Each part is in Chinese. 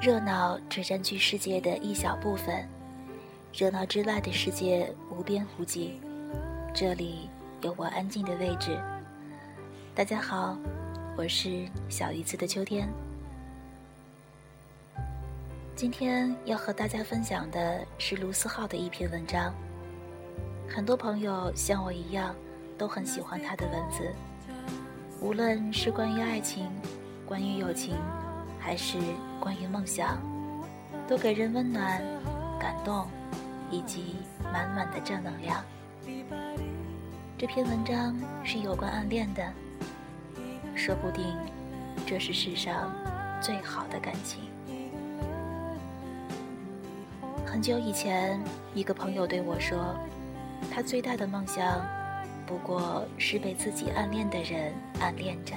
热闹只占据世界的一小部分，热闹之外的世界无边无际。这里有我安静的位置。大家好，我是小鱼子的秋天。今天要和大家分享的是卢思浩的一篇文章。很多朋友像我一样，都很喜欢他的文字，无论是关于爱情，关于友情。还是关于梦想，都给人温暖、感动，以及满满的正能量。这篇文章是有关暗恋的，说不定这是世上最好的感情。很久以前，一个朋友对我说，他最大的梦想，不过是被自己暗恋的人暗恋着。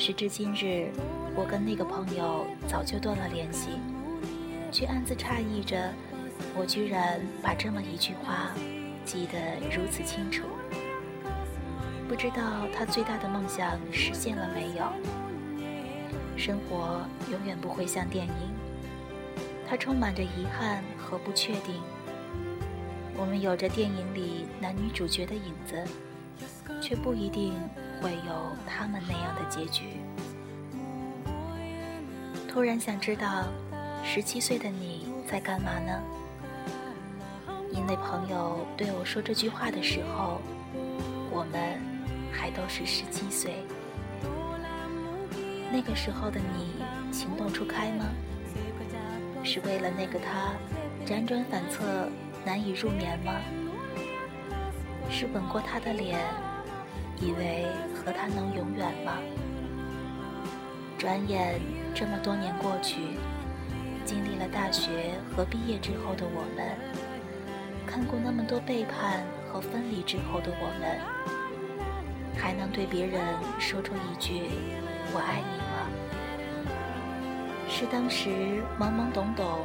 时至今日。我跟那个朋友早就断了联系，却暗自诧异着，我居然把这么一句话记得如此清楚。不知道他最大的梦想实现了没有？生活永远不会像电影，它充满着遗憾和不确定。我们有着电影里男女主角的影子，却不一定会有他们那样的结局。突然想知道，十七岁的你在干嘛呢？因为朋友对我说这句话的时候，我们还都是十七岁。那个时候的你情窦初开吗？是为了那个他辗转反侧难以入眠吗？是吻过他的脸，以为和他能永远吗？转眼这么多年过去，经历了大学和毕业之后的我们，看过那么多背叛和分离之后的我们，还能对别人说出一句“我爱你”吗？是当时懵懵懂懂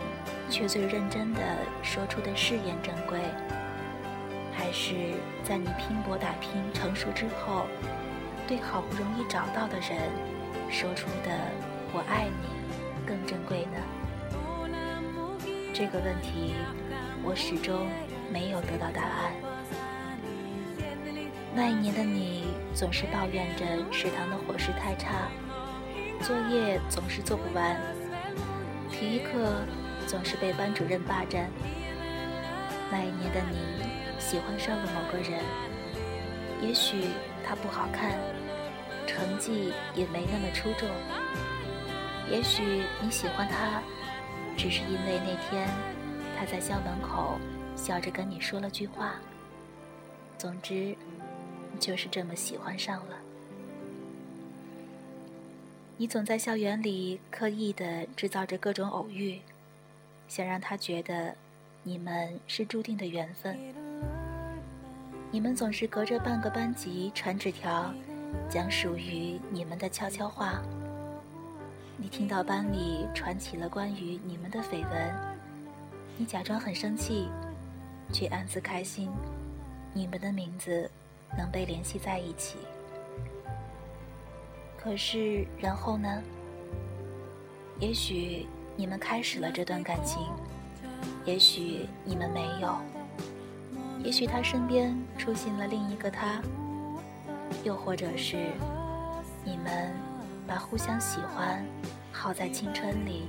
却最认真的说出的誓言珍贵，是在你拼搏打拼成熟之后，对好不容易找到的人？说出的“我爱你”更珍贵呢？这个问题，我始终没有得到答案。那一年的你，总是抱怨着食堂的伙食太差，作业总是做不完，体育课总是被班主任霸占。那一年的你，喜欢上了某个人，也许他不好看。成绩也没那么出众，也许你喜欢他，只是因为那天他在校门口笑着跟你说了句话。总之，就是这么喜欢上了。你总在校园里刻意的制造着各种偶遇，想让他觉得你们是注定的缘分。你们总是隔着半个班级传纸条。讲属于你们的悄悄话。你听到班里传起了关于你们的绯闻，你假装很生气，却暗自开心，你们的名字能被联系在一起。可是，然后呢？也许你们开始了这段感情，也许你们没有，也许他身边出现了另一个他。又或者是，你们把互相喜欢耗在青春里，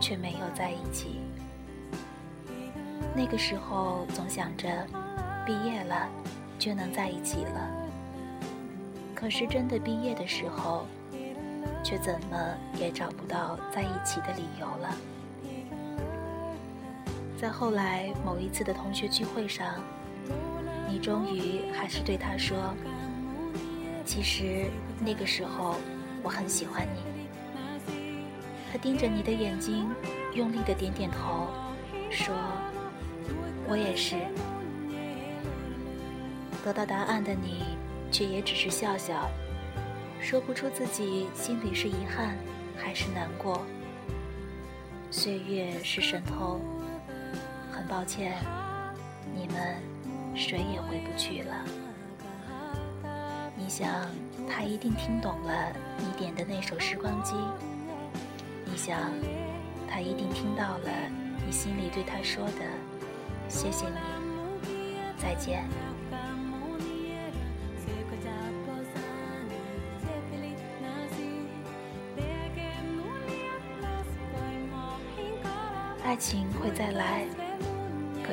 却没有在一起。那个时候总想着，毕业了就能在一起了。可是真的毕业的时候，却怎么也找不到在一起的理由了。在后来某一次的同学聚会上，你终于还是对他说。其实那个时候，我很喜欢你。他盯着你的眼睛，用力的点点头，说：“我也是。”得到答案的你，却也只是笑笑，说不出自己心里是遗憾还是难过。岁月是神偷，抱歉，你们谁也回不去了。你想，他一定听懂了你点的那首《时光机》。你想，他一定听到了你心里对他说的“谢谢你，再见”。爱情会再来，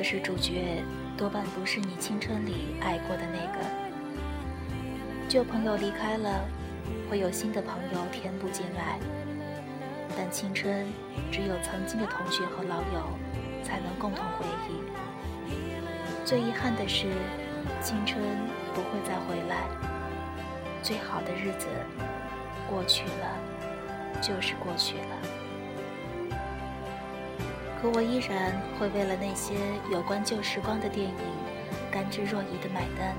可是主角多半不是你青春里爱过的那个。旧朋友离开了，会有新的朋友填补进来，但青春只有曾经的同学和老友才能共同回忆。最遗憾的是，青春不会再回来。最好的日子过去了，就是过去了。可我依然会为了那些有关旧时光的电影，甘之若饴的买单，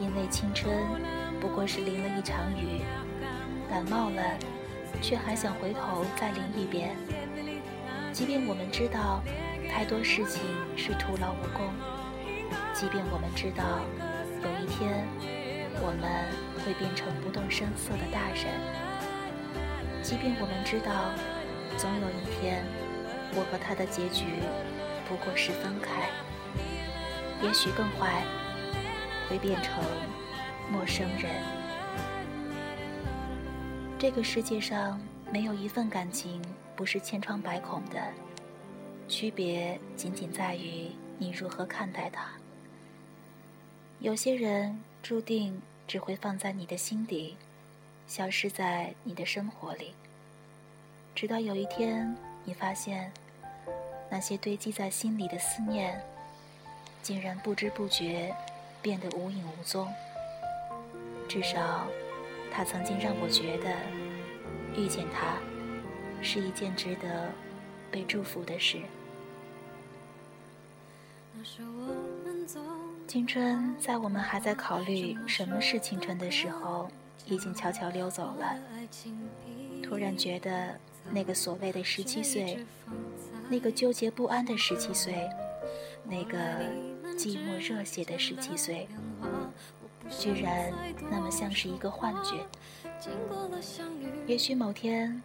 因为青春不过是淋了一场雨，感冒了，却还想回头再淋一遍。即便我们知道太多事情是徒劳无功，即便我们知道有一天我们会变成不动声色的大人，即便我们知道总有一天。我和他的结局不过是分开，也许更坏，会变成陌生人。这个世界上没有一份感情不是千疮百孔的，区别仅仅在于你如何看待它。有些人注定只会放在你的心底，消失在你的生活里，直到有一天。你发现，那些堆积在心里的思念，竟然不知不觉变得无影无踪。至少，他曾经让我觉得，遇见他是一件值得被祝福的事。青春在我们还在考虑什么是青春的时候，已经悄悄溜走了。突然觉得。那个所谓的十七岁，那个纠结不安的十七岁，那个寂寞热血的十七岁，居然那么像是一个幻觉。也许某天，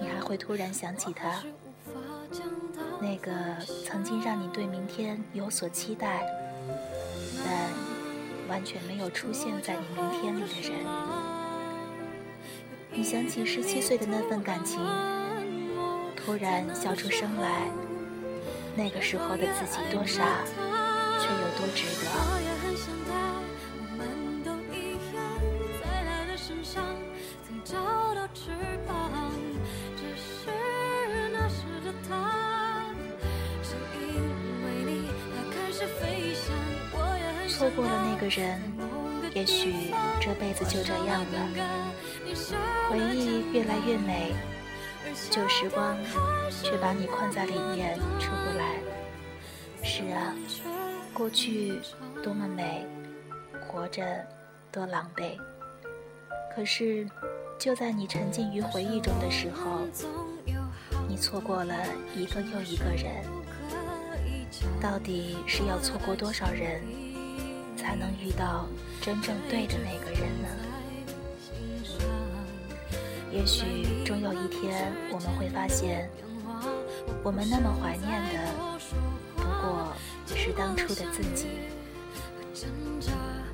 你还会突然想起他，那个曾经让你对明天有所期待，但完全没有出现在你明天里的人。你想起十七岁的那份感情。突然笑出声来，那个时候的自己多傻，却又多值得。错过了那个人，也许这辈子就这样了。回忆越来越美。旧时光，却把你困在里面出不来。是啊，过去多么美，活着多狼狈。可是，就在你沉浸于回忆中的时候，你错过了一个又一个人。到底是要错过多少人，才能遇到真正对的那个人呢？也许终有一天，我们会发现，我们那么怀念的，不过是当初的自己。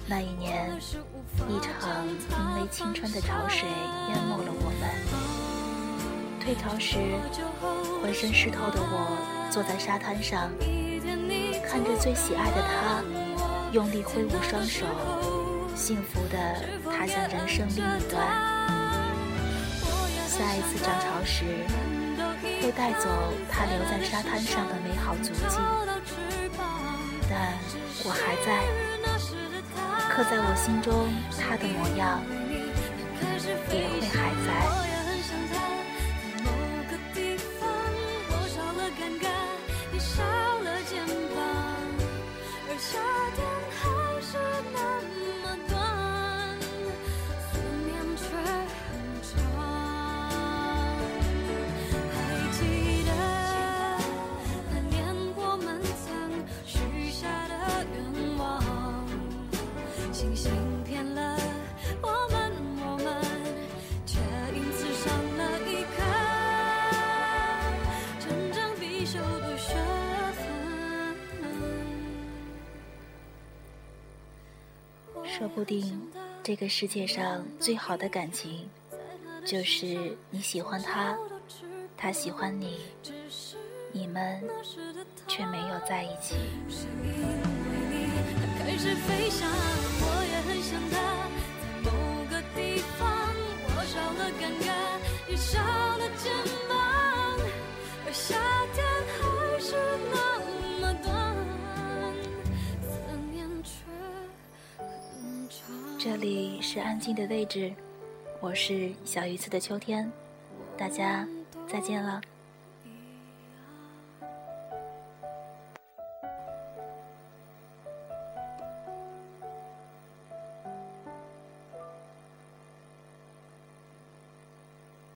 那一年，一场因为青春的潮水淹没了我们。退潮时，浑身湿透的我坐在沙滩上，看着最喜爱的他，用力挥舞双手，幸福的踏向人生另一端。次涨潮时，会带走他留在沙滩上的美好足迹，但我还在，刻在我心中他的模样，也会还在。固定，这个世界上最好的感情，就是你喜欢他，他喜欢你，你们却没有在一起。我也很想他在某个地方这里是安静的位置，我是小鱼子的秋天，大家再见了。